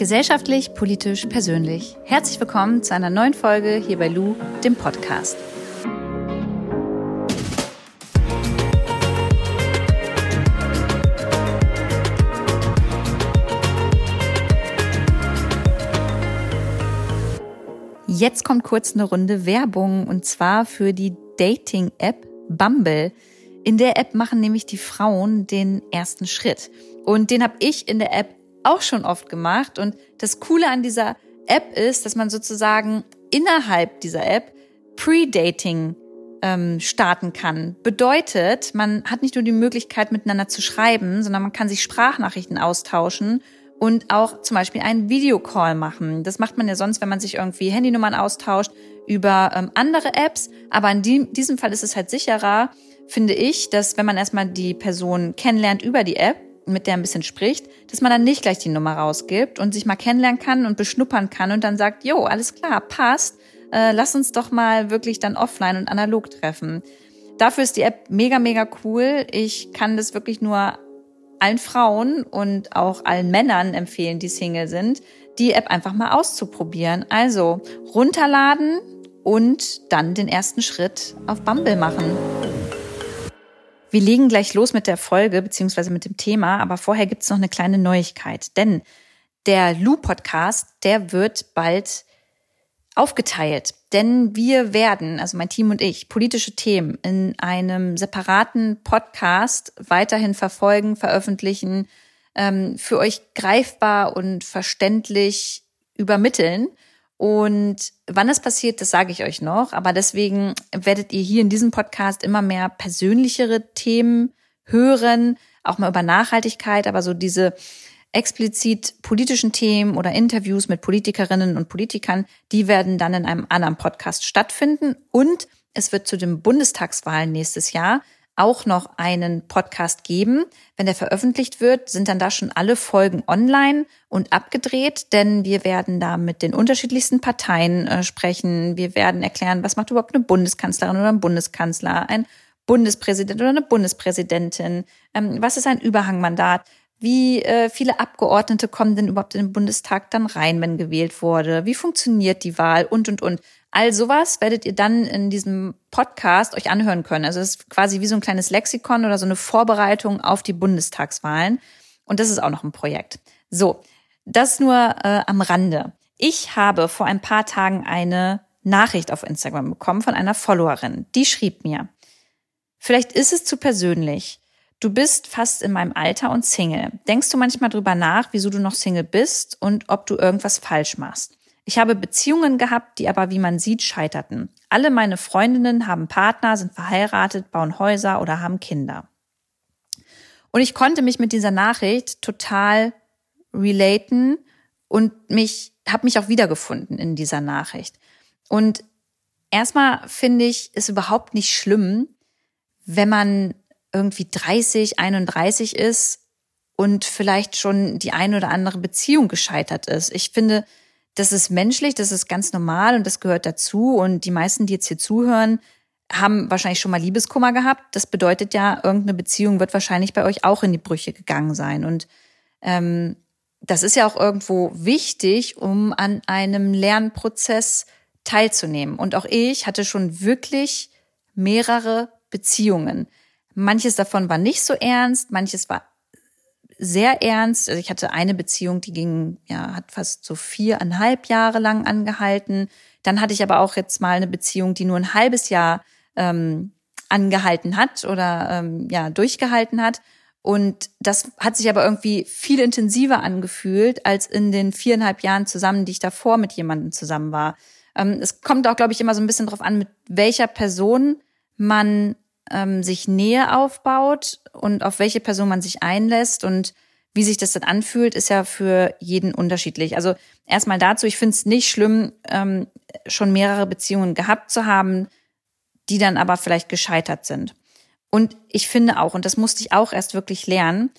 Gesellschaftlich, politisch, persönlich. Herzlich willkommen zu einer neuen Folge hier bei Lou, dem Podcast. Jetzt kommt kurz eine Runde Werbung und zwar für die Dating-App Bumble. In der App machen nämlich die Frauen den ersten Schritt. Und den habe ich in der App auch schon oft gemacht. Und das Coole an dieser App ist, dass man sozusagen innerhalb dieser App Pre-Dating ähm, starten kann. Bedeutet, man hat nicht nur die Möglichkeit, miteinander zu schreiben, sondern man kann sich Sprachnachrichten austauschen und auch zum Beispiel einen Videocall machen. Das macht man ja sonst, wenn man sich irgendwie Handynummern austauscht über ähm, andere Apps. Aber in die, diesem Fall ist es halt sicherer, finde ich, dass wenn man erstmal die Person kennenlernt über die App, mit der ein bisschen spricht, dass man dann nicht gleich die Nummer rausgibt und sich mal kennenlernen kann und beschnuppern kann und dann sagt, jo, alles klar, passt, äh, lass uns doch mal wirklich dann offline und analog treffen. Dafür ist die App mega, mega cool. Ich kann das wirklich nur allen Frauen und auch allen Männern empfehlen, die Single sind, die App einfach mal auszuprobieren. Also runterladen und dann den ersten Schritt auf Bumble machen. Wir legen gleich los mit der Folge beziehungsweise mit dem Thema, aber vorher gibt es noch eine kleine Neuigkeit. Denn der Lu-Podcast, der wird bald aufgeteilt. Denn wir werden, also mein Team und ich, politische Themen in einem separaten Podcast weiterhin verfolgen, veröffentlichen, ähm, für euch greifbar und verständlich übermitteln. Und wann es passiert, das sage ich euch noch. Aber deswegen werdet ihr hier in diesem Podcast immer mehr persönlichere Themen hören, auch mal über Nachhaltigkeit, aber so diese explizit politischen Themen oder Interviews mit Politikerinnen und Politikern, die werden dann in einem anderen Podcast stattfinden. Und es wird zu den Bundestagswahlen nächstes Jahr auch noch einen Podcast geben. Wenn der veröffentlicht wird, sind dann da schon alle Folgen online und abgedreht, denn wir werden da mit den unterschiedlichsten Parteien äh, sprechen. Wir werden erklären, was macht überhaupt eine Bundeskanzlerin oder ein Bundeskanzler, ein Bundespräsident oder eine Bundespräsidentin, ähm, was ist ein Überhangmandat, wie äh, viele Abgeordnete kommen denn überhaupt in den Bundestag dann rein, wenn gewählt wurde, wie funktioniert die Wahl und, und, und. All sowas werdet ihr dann in diesem Podcast euch anhören können. Also es ist quasi wie so ein kleines Lexikon oder so eine Vorbereitung auf die Bundestagswahlen. Und das ist auch noch ein Projekt. So, das nur äh, am Rande. Ich habe vor ein paar Tagen eine Nachricht auf Instagram bekommen von einer Followerin. Die schrieb mir, vielleicht ist es zu persönlich. Du bist fast in meinem Alter und Single. Denkst du manchmal drüber nach, wieso du noch Single bist und ob du irgendwas falsch machst? Ich habe Beziehungen gehabt, die aber, wie man sieht, scheiterten. Alle meine Freundinnen haben Partner, sind verheiratet, bauen Häuser oder haben Kinder. Und ich konnte mich mit dieser Nachricht total relaten und mich habe mich auch wiedergefunden in dieser Nachricht. Und erstmal finde ich es überhaupt nicht schlimm, wenn man irgendwie 30, 31 ist und vielleicht schon die eine oder andere Beziehung gescheitert ist. Ich finde, das ist menschlich, das ist ganz normal und das gehört dazu. Und die meisten, die jetzt hier zuhören, haben wahrscheinlich schon mal Liebeskummer gehabt. Das bedeutet ja, irgendeine Beziehung wird wahrscheinlich bei euch auch in die Brüche gegangen sein. Und ähm, das ist ja auch irgendwo wichtig, um an einem Lernprozess teilzunehmen. Und auch ich hatte schon wirklich mehrere Beziehungen. Manches davon war nicht so ernst, manches war sehr ernst. Also ich hatte eine Beziehung, die ging, ja, hat fast so viereinhalb Jahre lang angehalten. Dann hatte ich aber auch jetzt mal eine Beziehung, die nur ein halbes Jahr ähm, angehalten hat oder ähm, ja durchgehalten hat. Und das hat sich aber irgendwie viel intensiver angefühlt als in den viereinhalb Jahren zusammen, die ich davor mit jemandem zusammen war. Ähm, es kommt auch, glaube ich, immer so ein bisschen drauf an, mit welcher Person man ähm, sich Nähe aufbaut und auf welche Person man sich einlässt und wie sich das dann anfühlt, ist ja für jeden unterschiedlich. Also erstmal dazu, ich finde es nicht schlimm, ähm, schon mehrere Beziehungen gehabt zu haben, die dann aber vielleicht gescheitert sind. Und ich finde auch, und das musste ich auch erst wirklich lernen,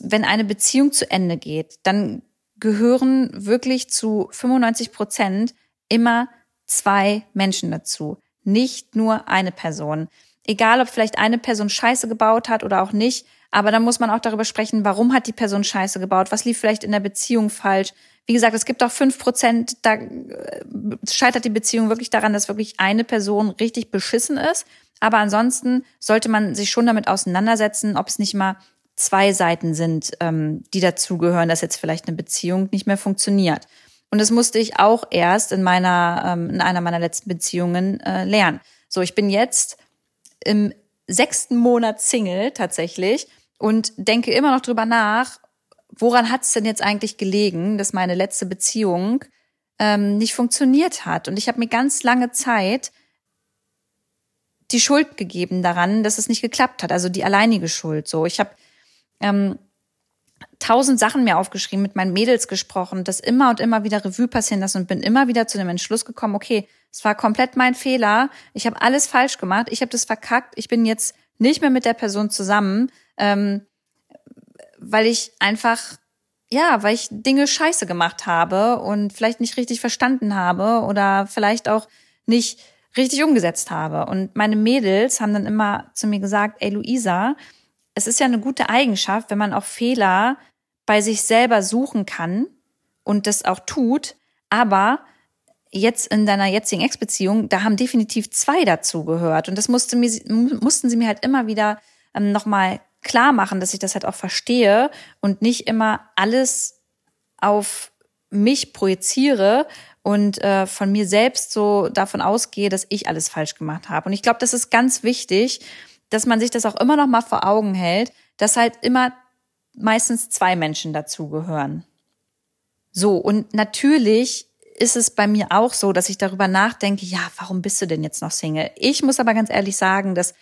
wenn eine Beziehung zu Ende geht, dann gehören wirklich zu 95 Prozent immer zwei Menschen dazu, nicht nur eine Person egal ob vielleicht eine Person Scheiße gebaut hat oder auch nicht, aber dann muss man auch darüber sprechen, warum hat die Person Scheiße gebaut, was lief vielleicht in der Beziehung falsch, Wie gesagt, es gibt auch fünf Prozent, da äh, scheitert die Beziehung wirklich daran, dass wirklich eine Person richtig beschissen ist. Aber ansonsten sollte man sich schon damit auseinandersetzen, ob es nicht mal zwei Seiten sind, ähm, die dazugehören, dass jetzt vielleicht eine Beziehung nicht mehr funktioniert. Und das musste ich auch erst in meiner, ähm, in einer meiner letzten Beziehungen äh, lernen. So, ich bin jetzt im sechsten Monat Single tatsächlich und denke immer noch drüber nach, woran hat es denn jetzt eigentlich gelegen, dass meine letzte Beziehung ähm, nicht funktioniert hat. Und ich habe mir ganz lange Zeit die Schuld gegeben daran, dass es nicht geklappt hat, also die alleinige Schuld. So, ich habe ähm, tausend Sachen mir aufgeschrieben, mit meinen Mädels gesprochen, das immer und immer wieder Revue passieren lassen und bin immer wieder zu dem Entschluss gekommen, okay, es war komplett mein Fehler, ich habe alles falsch gemacht, ich habe das verkackt, ich bin jetzt nicht mehr mit der Person zusammen, ähm, weil ich einfach, ja, weil ich Dinge scheiße gemacht habe und vielleicht nicht richtig verstanden habe oder vielleicht auch nicht richtig umgesetzt habe. Und meine Mädels haben dann immer zu mir gesagt, ey Luisa, es ist ja eine gute Eigenschaft, wenn man auch Fehler bei sich selber suchen kann und das auch tut, aber jetzt in deiner jetzigen Ex-Beziehung, da haben definitiv zwei dazu gehört. Und das musste mir, mussten sie mir halt immer wieder ähm, nochmal klar machen, dass ich das halt auch verstehe und nicht immer alles auf mich projiziere und äh, von mir selbst so davon ausgehe, dass ich alles falsch gemacht habe. Und ich glaube, das ist ganz wichtig, dass man sich das auch immer noch mal vor Augen hält, dass halt immer meistens zwei Menschen dazugehören. So, und natürlich ist es bei mir auch so, dass ich darüber nachdenke, ja, warum bist du denn jetzt noch Single? Ich muss aber ganz ehrlich sagen, dass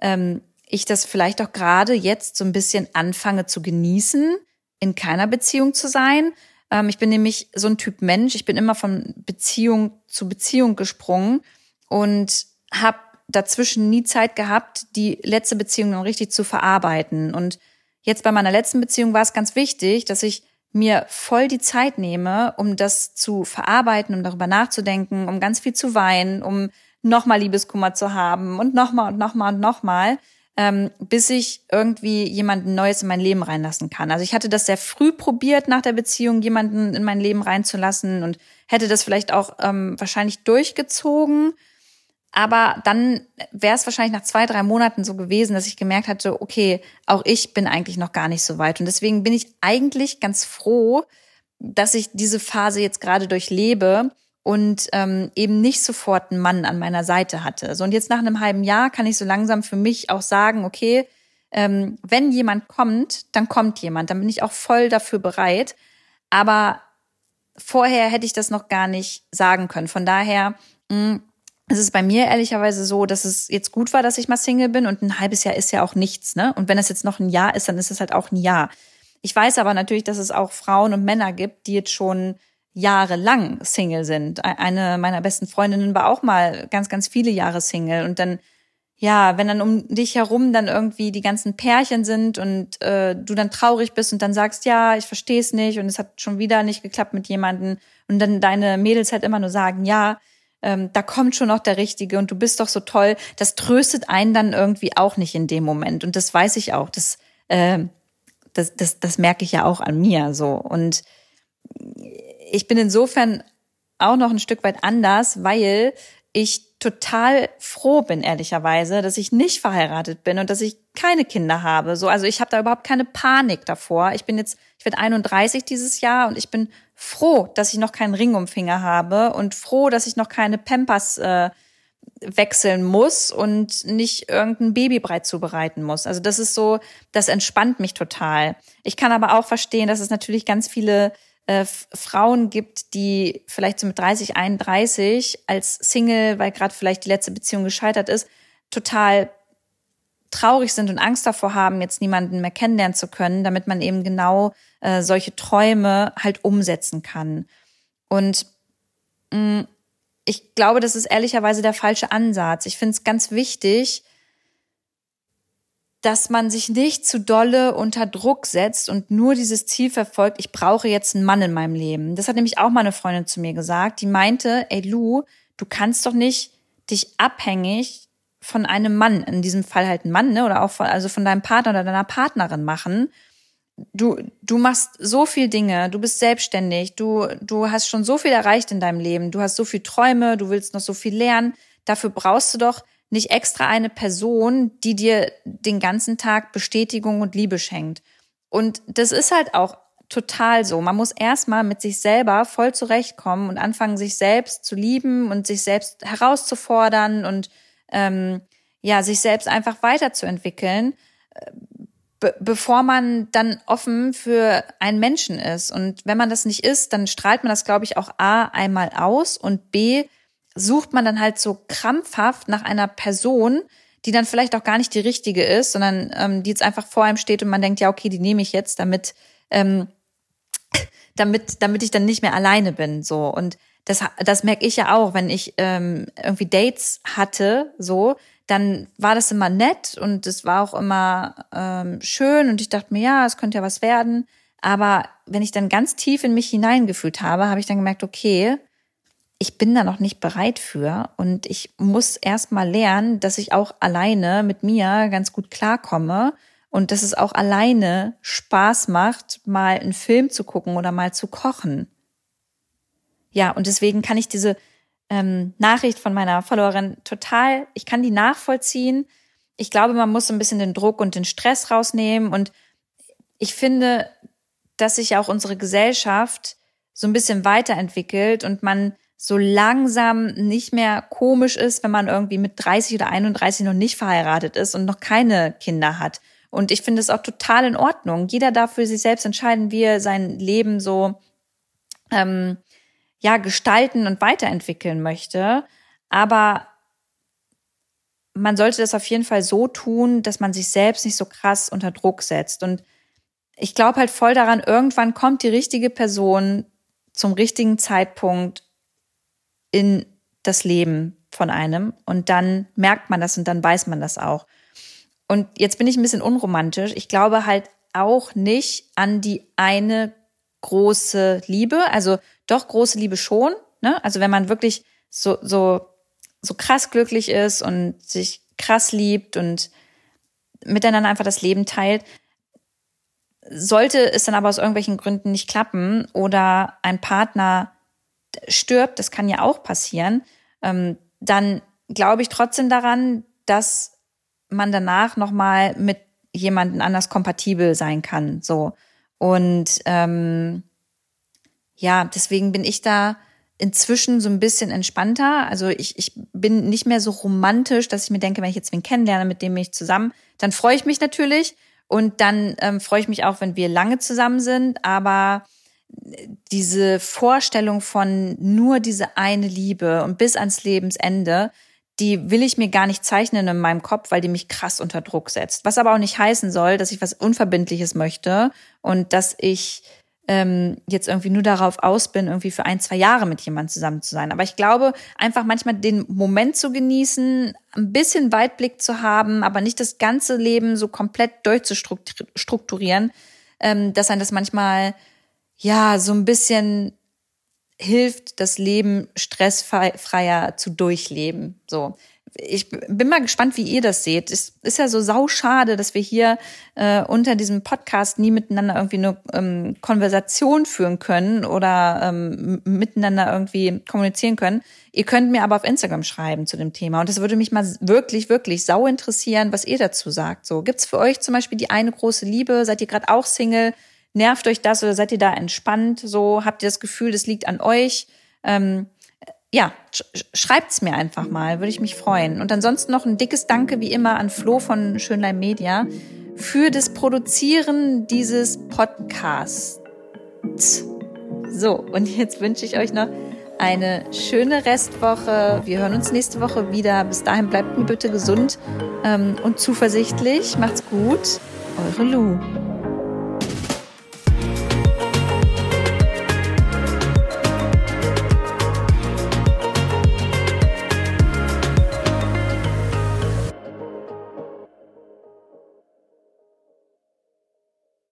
ähm, ich das vielleicht auch gerade jetzt so ein bisschen anfange zu genießen, in keiner Beziehung zu sein. Ähm, ich bin nämlich so ein Typ Mensch, ich bin immer von Beziehung zu Beziehung gesprungen und habe dazwischen nie Zeit gehabt, die letzte Beziehung dann richtig zu verarbeiten. Und jetzt bei meiner letzten Beziehung war es ganz wichtig, dass ich mir voll die Zeit nehme, um das zu verarbeiten, um darüber nachzudenken, um ganz viel zu weinen, um nochmal Liebeskummer zu haben und nochmal und nochmal und nochmal, ähm, bis ich irgendwie jemanden Neues in mein Leben reinlassen kann. Also ich hatte das sehr früh probiert, nach der Beziehung jemanden in mein Leben reinzulassen und hätte das vielleicht auch ähm, wahrscheinlich durchgezogen aber dann wäre es wahrscheinlich nach zwei, drei Monaten so gewesen, dass ich gemerkt hatte, okay, auch ich bin eigentlich noch gar nicht so weit. Und deswegen bin ich eigentlich ganz froh, dass ich diese Phase jetzt gerade durchlebe und ähm, eben nicht sofort einen Mann an meiner Seite hatte. So und jetzt nach einem halben Jahr kann ich so langsam für mich auch sagen, okay, ähm, wenn jemand kommt, dann kommt jemand, dann bin ich auch voll dafür bereit. Aber vorher hätte ich das noch gar nicht sagen können. Von daher mh, mm, es ist bei mir ehrlicherweise so, dass es jetzt gut war, dass ich mal Single bin und ein halbes Jahr ist ja auch nichts, ne? Und wenn es jetzt noch ein Jahr ist, dann ist es halt auch ein Jahr. Ich weiß aber natürlich, dass es auch Frauen und Männer gibt, die jetzt schon jahrelang Single sind. Eine meiner besten Freundinnen war auch mal ganz, ganz viele Jahre Single und dann ja, wenn dann um dich herum dann irgendwie die ganzen Pärchen sind und äh, du dann traurig bist und dann sagst, ja, ich verstehe es nicht und es hat schon wieder nicht geklappt mit jemanden und dann deine Mädels halt immer nur sagen, ja, ähm, da kommt schon noch der Richtige und du bist doch so toll, das tröstet einen dann irgendwie auch nicht in dem Moment. Und das weiß ich auch. Das, äh, das, das, das merke ich ja auch an mir so. Und ich bin insofern auch noch ein Stück weit anders, weil ich total froh bin, ehrlicherweise, dass ich nicht verheiratet bin und dass ich keine Kinder habe. So, also ich habe da überhaupt keine Panik davor. Ich bin jetzt, ich werde 31 dieses Jahr und ich bin froh, dass ich noch keinen Ring um Finger habe und froh, dass ich noch keine Pampers äh, wechseln muss und nicht irgendein Babybrei zubereiten muss. Also das ist so, das entspannt mich total. Ich kann aber auch verstehen, dass es natürlich ganz viele äh, Frauen gibt, die vielleicht so mit 30, 31 als Single, weil gerade vielleicht die letzte Beziehung gescheitert ist, total traurig sind und Angst davor haben, jetzt niemanden mehr kennenlernen zu können, damit man eben genau äh, solche Träume halt umsetzen kann. Und mh, mm, ich glaube, das ist ehrlicherweise der falsche Ansatz. Ich finde es ganz wichtig, dass man sich nicht zu dolle unter Druck setzt und nur dieses Ziel verfolgt, ich brauche jetzt einen Mann in meinem Leben. Das hat nämlich auch meine Freundin zu mir gesagt, die meinte, ey Lu, du kannst doch nicht dich abhängig von einem Mann, in diesem Fall halt ein Mann, ne, oder auch von, also von deinem Partner oder deiner Partnerin machen, du, du machst so viel Dinge, du bist selbstständig, du, du hast schon so viel erreicht in deinem Leben, du hast so viel Träume, du willst noch so viel lernen. Dafür brauchst du doch nicht extra eine Person, die dir den ganzen Tag Bestätigung und Liebe schenkt. Und das ist halt auch total so. Man muss erstmal mit sich selber voll zurechtkommen und anfangen, sich selbst zu lieben und sich selbst herauszufordern und ähm, ja, sich selbst einfach weiterzuentwickeln be bevor man dann offen für einen Menschen ist. Und wenn man das nicht ist, dann strahlt man das, glaube ich, auch A einmal aus und B sucht man dann halt so krampfhaft nach einer Person, die dann vielleicht auch gar nicht die richtige ist, sondern ähm, die jetzt einfach vor einem steht und man denkt, ja, okay, die nehme ich jetzt, damit, ähm, damit, damit ich dann nicht mehr alleine bin. So. Und das, das merke ich ja auch, wenn ich ähm, irgendwie Dates hatte, so, dann war das immer nett und es war auch immer ähm, schön und ich dachte mir, ja, es könnte ja was werden. Aber wenn ich dann ganz tief in mich hineingefühlt habe, habe ich dann gemerkt, okay, ich bin da noch nicht bereit für und ich muss erst mal lernen, dass ich auch alleine mit mir ganz gut klarkomme und dass es auch alleine Spaß macht, mal einen Film zu gucken oder mal zu kochen. Ja, und deswegen kann ich diese ähm, Nachricht von meiner Followerin total, ich kann die nachvollziehen. Ich glaube, man muss so ein bisschen den Druck und den Stress rausnehmen. Und ich finde, dass sich auch unsere Gesellschaft so ein bisschen weiterentwickelt und man so langsam nicht mehr komisch ist, wenn man irgendwie mit 30 oder 31 noch nicht verheiratet ist und noch keine Kinder hat. Und ich finde es auch total in Ordnung. Jeder darf für sich selbst entscheiden, wie er sein Leben so ähm, ja gestalten und weiterentwickeln möchte. Aber man sollte das auf jeden Fall so tun, dass man sich selbst nicht so krass unter Druck setzt. Und ich glaube halt voll daran, irgendwann kommt die richtige Person zum richtigen Zeitpunkt in das Leben von einem und dann merkt man das und dann weiß man das auch. Und jetzt bin ich ein bisschen unromantisch. Ich glaube halt auch nicht an die eine große Liebe. Also doch große Liebe schon. Ne? Also wenn man wirklich so, so, so krass glücklich ist und sich krass liebt und miteinander einfach das Leben teilt, sollte es dann aber aus irgendwelchen Gründen nicht klappen oder ein Partner stirbt, das kann ja auch passieren, ähm, dann glaube ich trotzdem daran, dass man danach nochmal mit jemanden anders kompatibel sein kann. So. Und ähm, ja, deswegen bin ich da inzwischen so ein bisschen entspannter. Also ich, ich bin nicht mehr so romantisch, dass ich mir denke, wenn ich jetzt wen kennenlerne, mit dem bin ich zusammen, dann freue ich mich natürlich. Und dann ähm, freue ich mich auch, wenn wir lange zusammen sind. Aber diese Vorstellung von nur diese eine Liebe und bis ans Lebensende, die will ich mir gar nicht zeichnen in meinem Kopf, weil die mich krass unter Druck setzt. Was aber auch nicht heißen soll, dass ich was Unverbindliches möchte und dass ich ähm, jetzt irgendwie nur darauf aus bin, irgendwie für ein, zwei Jahre mit jemandem zusammen zu sein. Aber ich glaube, einfach manchmal den Moment zu genießen, ein bisschen Weitblick zu haben, aber nicht das ganze Leben so komplett durchzustrukturieren, ähm, dass ein das manchmal ja so ein bisschen hilft, das Leben stressfreier zu durchleben. So ich bin mal gespannt, wie ihr das seht. Es ist ja so sauschade, dass wir hier äh, unter diesem Podcast nie miteinander irgendwie eine ähm, Konversation führen können oder ähm, miteinander irgendwie kommunizieren können. Ihr könnt mir aber auf Instagram schreiben zu dem Thema. Und das würde mich mal wirklich, wirklich sau interessieren, was ihr dazu sagt. So, gibt's für euch zum Beispiel die eine große Liebe? Seid ihr gerade auch Single? Nervt euch das oder seid ihr da entspannt? So, habt ihr das Gefühl, das liegt an euch? Ähm, ja, sch schreibt's mir einfach mal, würde ich mich freuen. Und ansonsten noch ein dickes Danke wie immer an Flo von Schönlein Media für das Produzieren dieses Podcasts. So, und jetzt wünsche ich euch noch eine schöne Restwoche. Wir hören uns nächste Woche wieder. Bis dahin bleibt mir bitte gesund ähm, und zuversichtlich. Macht's gut. Eure Lu.